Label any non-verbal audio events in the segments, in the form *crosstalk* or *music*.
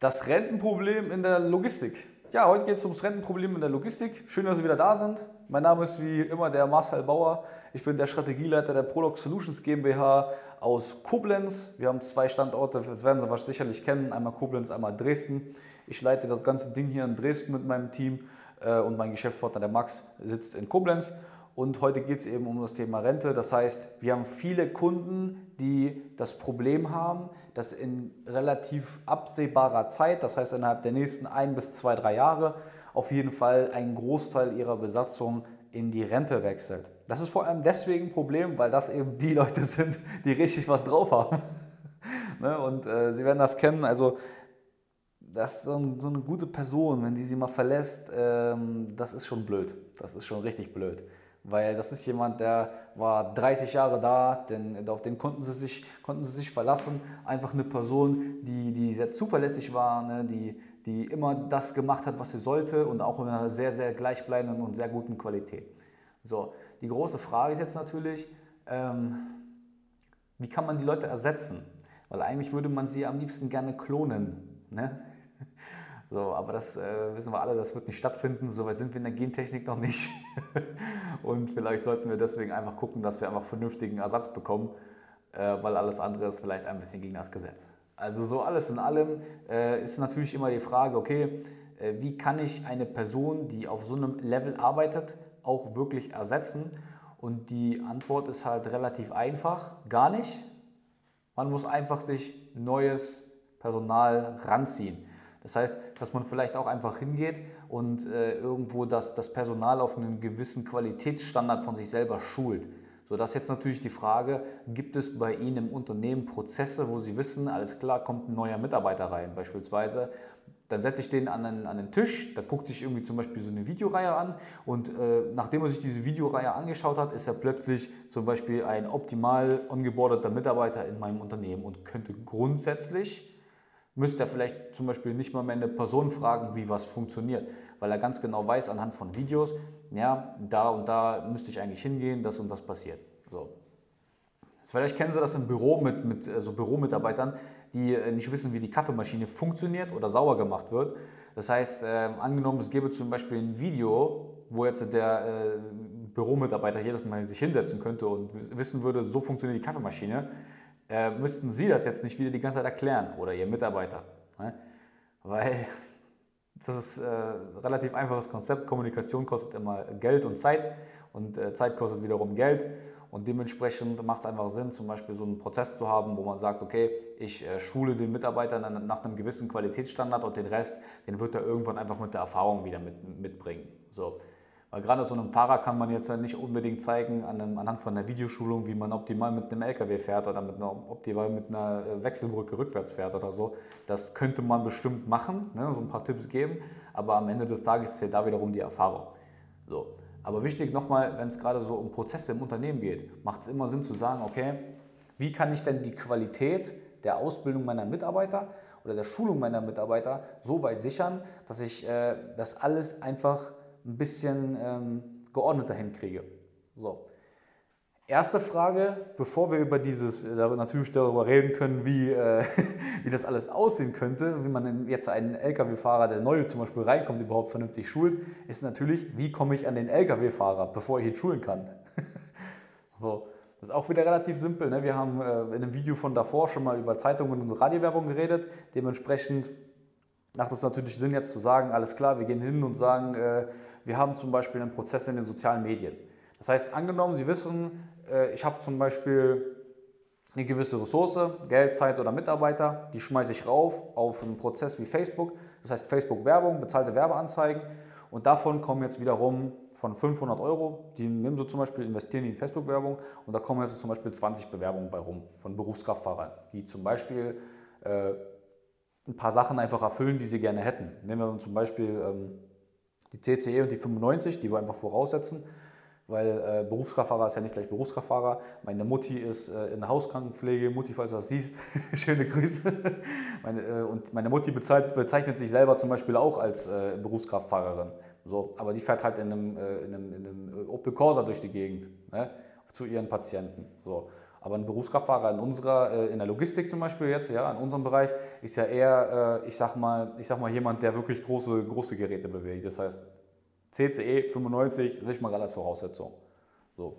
Das Rentenproblem in der Logistik. Ja, heute geht es ums Rentenproblem in der Logistik. Schön, dass Sie wieder da sind. Mein Name ist wie immer der Marcel Bauer. Ich bin der Strategieleiter der Prolog Solutions GmbH aus Koblenz. Wir haben zwei Standorte, das werden Sie wahrscheinlich sicherlich kennen. Einmal Koblenz, einmal Dresden. Ich leite das ganze Ding hier in Dresden mit meinem Team äh, und mein Geschäftspartner, der Max, sitzt in Koblenz. Und heute geht es eben um das Thema Rente. Das heißt, wir haben viele Kunden, die das Problem haben, dass in relativ absehbarer Zeit, das heißt innerhalb der nächsten ein bis zwei, drei Jahre, auf jeden Fall ein Großteil ihrer Besatzung in die Rente wechselt. Das ist vor allem deswegen ein Problem, weil das eben die Leute sind, die richtig was drauf haben. *laughs* Ne, und äh, Sie werden das kennen, also das ist so, eine gute Person, wenn die sie mal verlässt, ähm, das ist schon blöd. Das ist schon richtig blöd weil das ist jemand, der war 30 Jahre da, denn auf den konnten sie sich, konnten sie sich verlassen. Einfach eine Person, die, die sehr zuverlässig war, ne, die, die immer das gemacht hat, was sie sollte und auch in einer sehr, sehr gleichbleibenden und sehr guten Qualität. So, die große Frage ist jetzt natürlich, ähm, wie kann man die Leute ersetzen? Weil eigentlich würde man sie am liebsten gerne klonen. Ne? So, aber das äh, wissen wir alle, das wird nicht stattfinden. So weit sind wir in der Gentechnik noch nicht. *laughs* und vielleicht sollten wir deswegen einfach gucken, dass wir einfach vernünftigen Ersatz bekommen, äh, weil alles andere ist vielleicht ein bisschen gegen das Gesetz. Also so alles in allem äh, ist natürlich immer die Frage, okay, äh, wie kann ich eine Person, die auf so einem Level arbeitet, auch wirklich ersetzen? Und die Antwort ist halt relativ einfach, gar nicht. Man muss einfach sich neues Personal ranziehen. Das heißt, dass man vielleicht auch einfach hingeht und äh, irgendwo das, das Personal auf einen gewissen Qualitätsstandard von sich selber schult. So, das ist jetzt natürlich die Frage, gibt es bei Ihnen im Unternehmen Prozesse, wo Sie wissen, alles klar, kommt ein neuer Mitarbeiter rein beispielsweise, dann setze ich den an den, an den Tisch, da guckt sich irgendwie zum Beispiel so eine Videoreihe an und äh, nachdem er sich diese Videoreihe angeschaut hat, ist er plötzlich zum Beispiel ein optimal ongeboardeter Mitarbeiter in meinem Unternehmen und könnte grundsätzlich müsste er vielleicht zum Beispiel nicht mal mehr eine Person fragen, wie was funktioniert, weil er ganz genau weiß anhand von Videos, ja, da und da müsste ich eigentlich hingehen, das und das passiert. So. Vielleicht kennen Sie das im Büro mit, mit so also Büromitarbeitern, die äh, nicht wissen, wie die Kaffeemaschine funktioniert oder sauber gemacht wird. Das heißt, äh, angenommen, es gäbe zum Beispiel ein Video, wo jetzt der äh, Büromitarbeiter jedes Mal sich hinsetzen könnte und wissen würde, so funktioniert die Kaffeemaschine, äh, müssten Sie das jetzt nicht wieder die ganze Zeit erklären oder Ihr Mitarbeiter. Ne? Weil *laughs* das ist ein äh, relativ einfaches Konzept. Kommunikation kostet immer Geld und Zeit und äh, Zeit kostet wiederum Geld. Und dementsprechend macht es einfach Sinn, zum Beispiel so einen Prozess zu haben, wo man sagt, okay, ich äh, schule den Mitarbeiter nach einem gewissen Qualitätsstandard und den Rest, den wird er irgendwann einfach mit der Erfahrung wieder mit, mitbringen. So. Weil gerade so einem Fahrer kann man jetzt nicht unbedingt zeigen, anhand von einer Videoschulung, wie man optimal mit einem LKW fährt oder mit einer, optimal mit einer äh, Wechselbrücke rückwärts fährt oder so. Das könnte man bestimmt machen, ne, so ein paar Tipps geben, aber am Ende des Tages zählt da wiederum die Erfahrung. So. Aber wichtig nochmal, wenn es gerade so um Prozesse im Unternehmen geht, macht es immer Sinn zu sagen, okay, wie kann ich denn die Qualität der Ausbildung meiner Mitarbeiter oder der Schulung meiner Mitarbeiter so weit sichern, dass ich äh, das alles einfach ein bisschen ähm, geordneter hinkriege. So. Erste Frage, bevor wir über dieses, äh, natürlich darüber reden können, wie, äh, *laughs* wie das alles aussehen könnte, wie man jetzt einen Lkw-Fahrer, der neu zum Beispiel reinkommt, überhaupt vernünftig schult, ist natürlich, wie komme ich an den Lkw-Fahrer, bevor ich ihn schulen kann. *laughs* so, das ist auch wieder relativ simpel. Ne? Wir haben äh, in einem Video von davor schon mal über Zeitungen und Radiowerbung geredet. Dementsprechend macht es natürlich Sinn, jetzt zu sagen, alles klar, wir gehen hin und sagen, äh, wir haben zum Beispiel einen Prozess in den sozialen Medien. Das heißt, angenommen, Sie wissen, äh, ich habe zum Beispiel eine gewisse Ressource, Geld, Zeit oder Mitarbeiter, die schmeiße ich rauf auf einen Prozess wie Facebook, das heißt Facebook-Werbung, bezahlte Werbeanzeigen. Und davon kommen jetzt wiederum von 500 Euro, die nehmen so zum Beispiel, investieren in Facebook-Werbung und da kommen jetzt zum Beispiel 20 Bewerbungen bei rum von Berufskraftfahrern, die zum Beispiel äh, ein paar Sachen einfach erfüllen, die sie gerne hätten. Nehmen wir zum Beispiel ähm, die CCE und die 95, die wir einfach voraussetzen, weil äh, Berufskraftfahrer ist ja nicht gleich Berufskraftfahrer. Meine Mutti ist äh, in der Hauskrankenpflege, Mutti, falls du das siehst, *laughs* schöne Grüße. meine, äh, und meine Mutti bezeichnet sich selber zum Beispiel auch als äh, Berufskraftfahrerin. So, aber die fährt halt in einem, äh, in einem, in einem Opel Corsa durch die Gegend ne, zu ihren Patienten. So. Aber ein Berufskraftfahrer in unserer, äh, in der Logistik zum Beispiel jetzt, ja, in unserem Bereich, ist ja eher, äh, ich sag mal, ich sag mal jemand, der wirklich große, große Geräte bewegt. Das heißt, CCE 95 ist mal als Voraussetzung. So.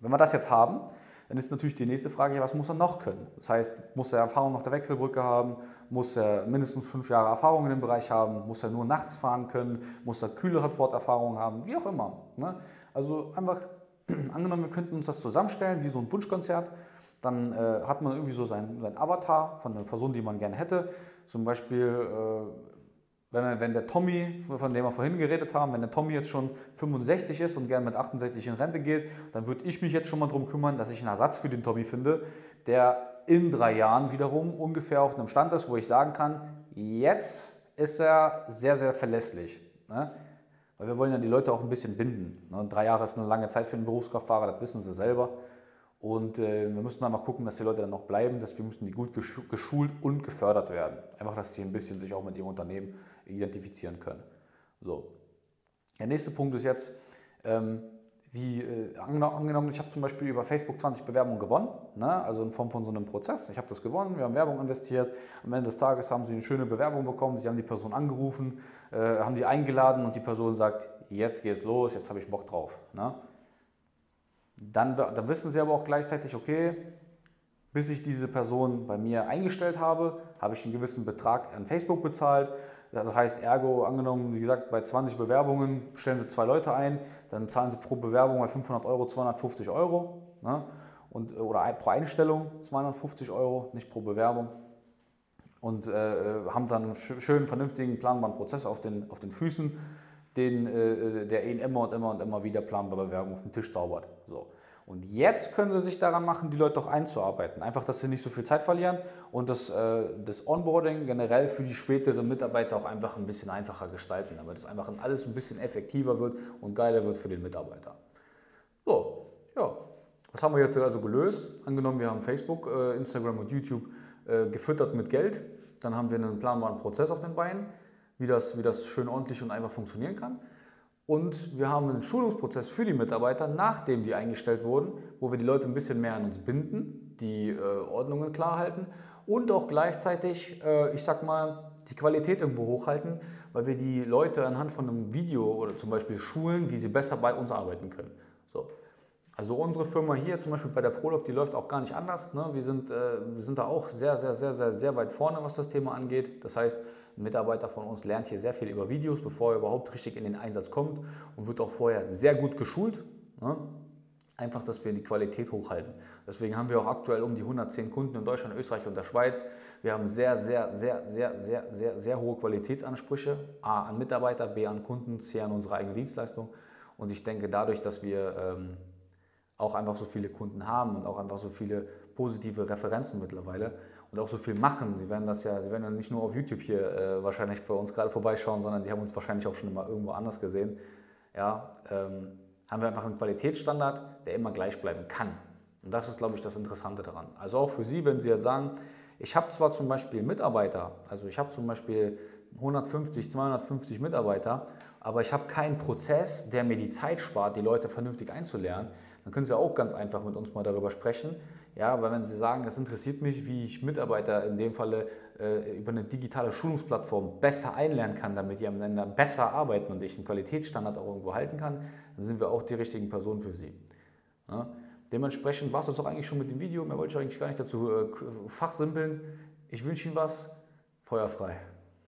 Wenn wir das jetzt haben, dann ist natürlich die nächste Frage, was muss er noch können? Das heißt, muss er Erfahrung auf der Wechselbrücke haben, muss er mindestens fünf Jahre Erfahrung in dem Bereich haben, muss er nur nachts fahren können, muss er kühle Reporterfahrung haben, wie auch immer. Ne? Also einfach *clears throat* angenommen, wir könnten uns das zusammenstellen wie so ein Wunschkonzert, dann äh, hat man irgendwie so seinen, seinen Avatar von einer Person, die man gerne hätte. Zum Beispiel, äh, wenn, wenn der Tommy, von dem wir vorhin geredet haben, wenn der Tommy jetzt schon 65 ist und gerne mit 68 in Rente geht, dann würde ich mich jetzt schon mal darum kümmern, dass ich einen Ersatz für den Tommy finde, der in drei Jahren wiederum ungefähr auf einem Stand ist, wo ich sagen kann, jetzt ist er sehr, sehr verlässlich. Ne? Weil wir wollen ja die Leute auch ein bisschen binden. Ne? Drei Jahre ist eine lange Zeit für einen Berufskraftfahrer, das wissen sie selber. Und äh, wir müssen einfach gucken, dass die Leute dann noch bleiben, dass wir müssen die gut geschult und gefördert werden. Einfach, dass sie ein bisschen sich auch mit ihrem Unternehmen identifizieren können. So. Der nächste Punkt ist jetzt, ähm, wie äh, angenommen, ich habe zum Beispiel über Facebook 20 Bewerbungen gewonnen, ne? also in Form von so einem Prozess. Ich habe das gewonnen, wir haben Werbung investiert. Am Ende des Tages haben sie eine schöne Bewerbung bekommen, sie haben die Person angerufen, äh, haben die eingeladen und die Person sagt, jetzt geht's los, jetzt habe ich Bock drauf. Ne? Dann, dann wissen sie aber auch gleichzeitig, okay, bis ich diese Person bei mir eingestellt habe, habe ich einen gewissen Betrag an Facebook bezahlt das heißt, ergo, angenommen, wie gesagt, bei 20 Bewerbungen stellen Sie zwei Leute ein, dann zahlen Sie pro Bewerbung bei 500 Euro 250 Euro. Ne? Und, oder pro Einstellung 250 Euro, nicht pro Bewerbung. Und äh, haben dann einen schönen, vernünftigen, planbaren Prozess auf den, auf den Füßen, den, äh, der Ihnen immer und immer und immer wieder planbare Bewerbung auf den Tisch zaubert. So. Und jetzt können sie sich daran machen, die Leute auch einzuarbeiten. Einfach, dass sie nicht so viel Zeit verlieren und das, äh, das Onboarding generell für die späteren Mitarbeiter auch einfach ein bisschen einfacher gestalten, damit es einfach alles ein bisschen effektiver wird und geiler wird für den Mitarbeiter. So, ja, was haben wir jetzt also gelöst? Angenommen, wir haben Facebook, äh, Instagram und YouTube äh, gefüttert mit Geld. Dann haben wir einen planbaren Prozess auf den Beinen, wie das, wie das schön ordentlich und einfach funktionieren kann. Und wir haben einen Schulungsprozess für die Mitarbeiter, nachdem die eingestellt wurden, wo wir die Leute ein bisschen mehr an uns binden, die äh, Ordnungen klar halten und auch gleichzeitig, äh, ich sag mal, die Qualität irgendwo hochhalten, weil wir die Leute anhand von einem Video oder zum Beispiel schulen, wie sie besser bei uns arbeiten können. So. Also unsere Firma hier, zum Beispiel bei der Prolog, die läuft auch gar nicht anders. Ne? Wir, sind, äh, wir sind da auch sehr, sehr, sehr, sehr, sehr weit vorne, was das Thema angeht. Das heißt, ein Mitarbeiter von uns lernt hier sehr viel über Videos, bevor er überhaupt richtig in den Einsatz kommt und wird auch vorher sehr gut geschult. Ne? Einfach, dass wir die Qualität hochhalten. Deswegen haben wir auch aktuell um die 110 Kunden in Deutschland, Österreich und der Schweiz. Wir haben sehr, sehr, sehr, sehr, sehr, sehr, sehr hohe Qualitätsansprüche. A an Mitarbeiter, B an Kunden, C an unsere eigene Dienstleistung. Und ich denke, dadurch, dass wir ähm, auch einfach so viele Kunden haben und auch einfach so viele positive Referenzen mittlerweile, und auch so viel machen. Sie werden das ja, Sie werden ja nicht nur auf YouTube hier äh, wahrscheinlich bei uns gerade vorbeischauen, sondern Sie haben uns wahrscheinlich auch schon immer irgendwo anders gesehen. Ja, ähm, haben wir einfach einen Qualitätsstandard, der immer gleich bleiben kann. Und das ist, glaube ich, das Interessante daran. Also auch für Sie, wenn Sie jetzt sagen, ich habe zwar zum Beispiel Mitarbeiter, also ich habe zum Beispiel 150, 250 Mitarbeiter, aber ich habe keinen Prozess, der mir die Zeit spart, die Leute vernünftig einzulernen, dann können Sie auch ganz einfach mit uns mal darüber sprechen, ja, weil wenn Sie sagen, es interessiert mich, wie ich Mitarbeiter in dem Falle äh, über eine digitale Schulungsplattform besser einlernen kann, damit die miteinander besser arbeiten und ich einen Qualitätsstandard auch irgendwo halten kann, dann sind wir auch die richtigen Personen für Sie. Ja? Dementsprechend war es das auch eigentlich schon mit dem Video. Mehr wollte ich eigentlich gar nicht dazu äh, fachsimpeln. Ich wünsche Ihnen was. Feuerfrei.